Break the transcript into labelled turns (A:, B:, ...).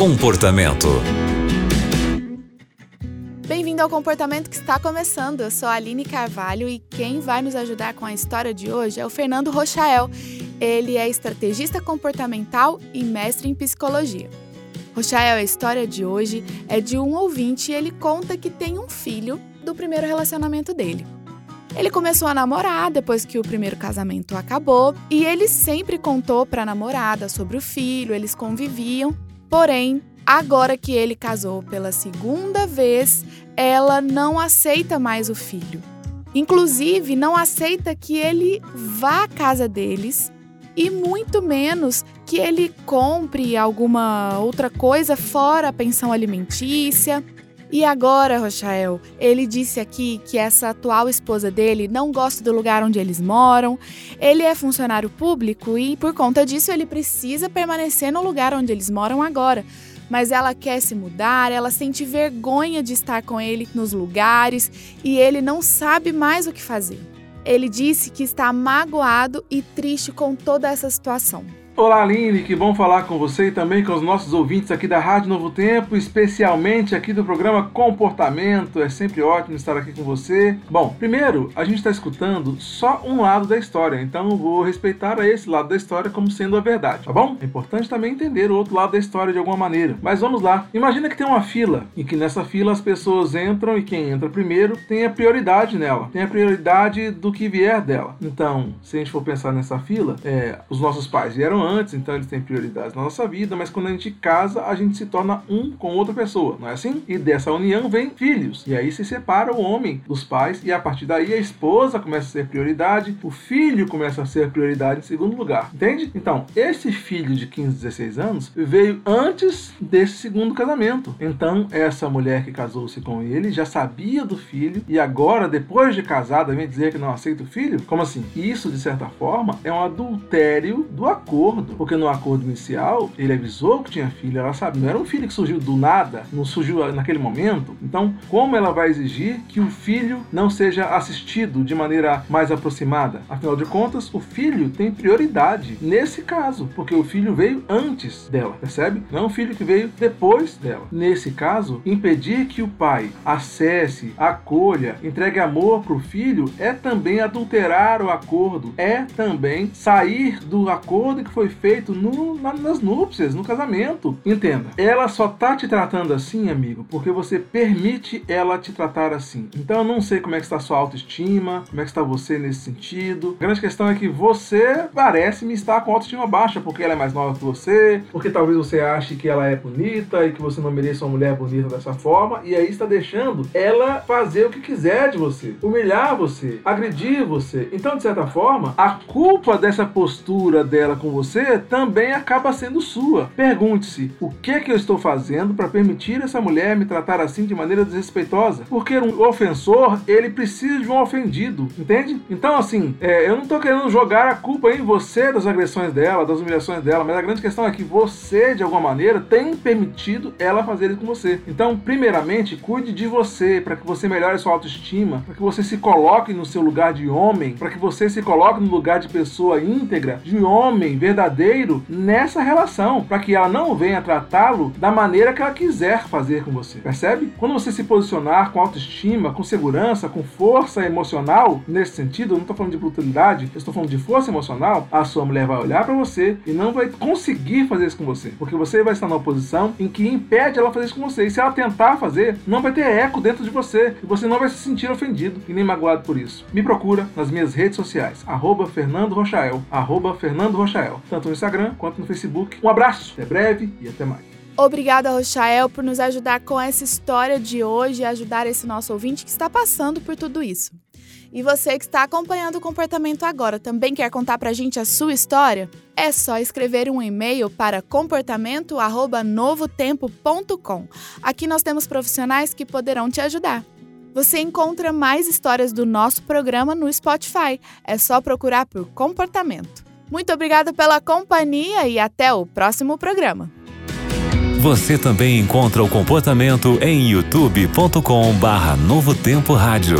A: Comportamento.
B: Bem-vindo ao Comportamento que está começando. Eu sou a Aline Carvalho e quem vai nos ajudar com a história de hoje é o Fernando Rochael. Ele é estrategista comportamental e mestre em psicologia. Rochael, a história de hoje é de um ouvinte e ele conta que tem um filho do primeiro relacionamento dele. Ele começou a namorar depois que o primeiro casamento acabou e ele sempre contou para a namorada sobre o filho, eles conviviam. Porém, agora que ele casou pela segunda vez, ela não aceita mais o filho. Inclusive, não aceita que ele vá à casa deles e muito menos que ele compre alguma outra coisa fora a pensão alimentícia. E agora, Rochael, ele disse aqui que essa atual esposa dele não gosta do lugar onde eles moram. Ele é funcionário público e, por conta disso, ele precisa permanecer no lugar onde eles moram agora. Mas ela quer se mudar, ela sente vergonha de estar com ele nos lugares e ele não sabe mais o que fazer. Ele disse que está magoado e triste com toda essa situação.
C: Olá, Aline, que bom falar com você e também com os nossos ouvintes aqui da Rádio Novo Tempo, especialmente aqui do programa Comportamento. É sempre ótimo estar aqui com você. Bom, primeiro, a gente está escutando só um lado da história, então vou respeitar esse lado da história como sendo a verdade, tá bom? É importante também entender o outro lado da história de alguma maneira. Mas vamos lá. Imagina que tem uma fila e que nessa fila as pessoas entram e quem entra primeiro tem a prioridade nela, tem a prioridade do que vier dela. Então, se a gente for pensar nessa fila, é, os nossos pais vieram antes, então eles têm prioridades na nossa vida, mas quando a gente casa, a gente se torna um com outra pessoa, não é assim? E dessa união vem filhos. E aí se separa o homem dos pais, e a partir daí a esposa começa a ser prioridade, o filho começa a ser prioridade em segundo lugar, entende? Então, esse filho de 15, 16 anos veio antes desse segundo casamento. Então, essa mulher que casou-se com ele já sabia do filho, e agora, depois de casada, vem dizer que não aceita o filho? Como assim? Isso, de certa forma, é um adultério do acordo acordo, porque no acordo inicial ele avisou que tinha filho, ela sabe, não era um filho que surgiu do nada, não surgiu naquele momento. Então, como ela vai exigir que o filho não seja assistido de maneira mais aproximada? Afinal de contas, o filho tem prioridade nesse caso, porque o filho veio antes dela, percebe? Não é um filho que veio depois dela. Nesse caso, impedir que o pai acesse, acolha, entregue amor para o filho é também adulterar o acordo, é também sair do acordo que foi feito no, na, nas núpcias, no casamento. Entenda, ela só tá te tratando assim, amigo, porque você permite ela te tratar assim. Então eu não sei como é que está a sua autoestima, como é que está você nesse sentido. A grande questão é que você parece-me estar com autoestima baixa, porque ela é mais nova que você, porque talvez você ache que ela é bonita e que você não mereça uma mulher bonita dessa forma, e aí está deixando ela fazer o que quiser de você, humilhar você, agredir você. Então, de certa forma, a culpa dessa postura dela com você você também acaba sendo sua. Pergunte-se: o que é que eu estou fazendo para permitir essa mulher me tratar assim de maneira desrespeitosa? Porque um ofensor, ele precisa de um ofendido, entende? Então, assim, é, eu não estou querendo jogar a culpa em você das agressões dela, das humilhações dela, mas a grande questão é que você, de alguma maneira, tem permitido ela fazer isso com você. Então, primeiramente, cuide de você, para que você melhore sua autoestima, para que você se coloque no seu lugar de homem, para que você se coloque no lugar de pessoa íntegra, de homem verdadeiro verdadeiro nessa relação, para que ela não venha tratá-lo da maneira que ela quiser fazer com você. Percebe? Quando você se posicionar com autoestima, com segurança, com força emocional, nesse sentido, eu não estou falando de brutalidade, eu estou falando de força emocional, a sua mulher vai olhar para você e não vai conseguir fazer isso com você, porque você vai estar numa posição em que impede ela fazer isso com você. E se ela tentar fazer, não vai ter eco dentro de você e você não vai se sentir ofendido e nem magoado por isso. Me procura nas minhas redes sociais, arroba Fernando Rochael, arroba Fernando Rochael tanto no Instagram quanto no Facebook. Um abraço, até breve e até mais.
B: Obrigada, Rochael, por nos ajudar com essa história de hoje e ajudar esse nosso ouvinte que está passando por tudo isso. E você que está acompanhando o comportamento agora, também quer contar pra gente a sua história? É só escrever um e-mail para comportamento@novotempo.com. Aqui nós temos profissionais que poderão te ajudar. Você encontra mais histórias do nosso programa no Spotify. É só procurar por comportamento. Muito obrigada pela companhia e até o próximo programa.
A: Você também encontra o comportamento em youtube.com/barra Novo Tempo Rádio.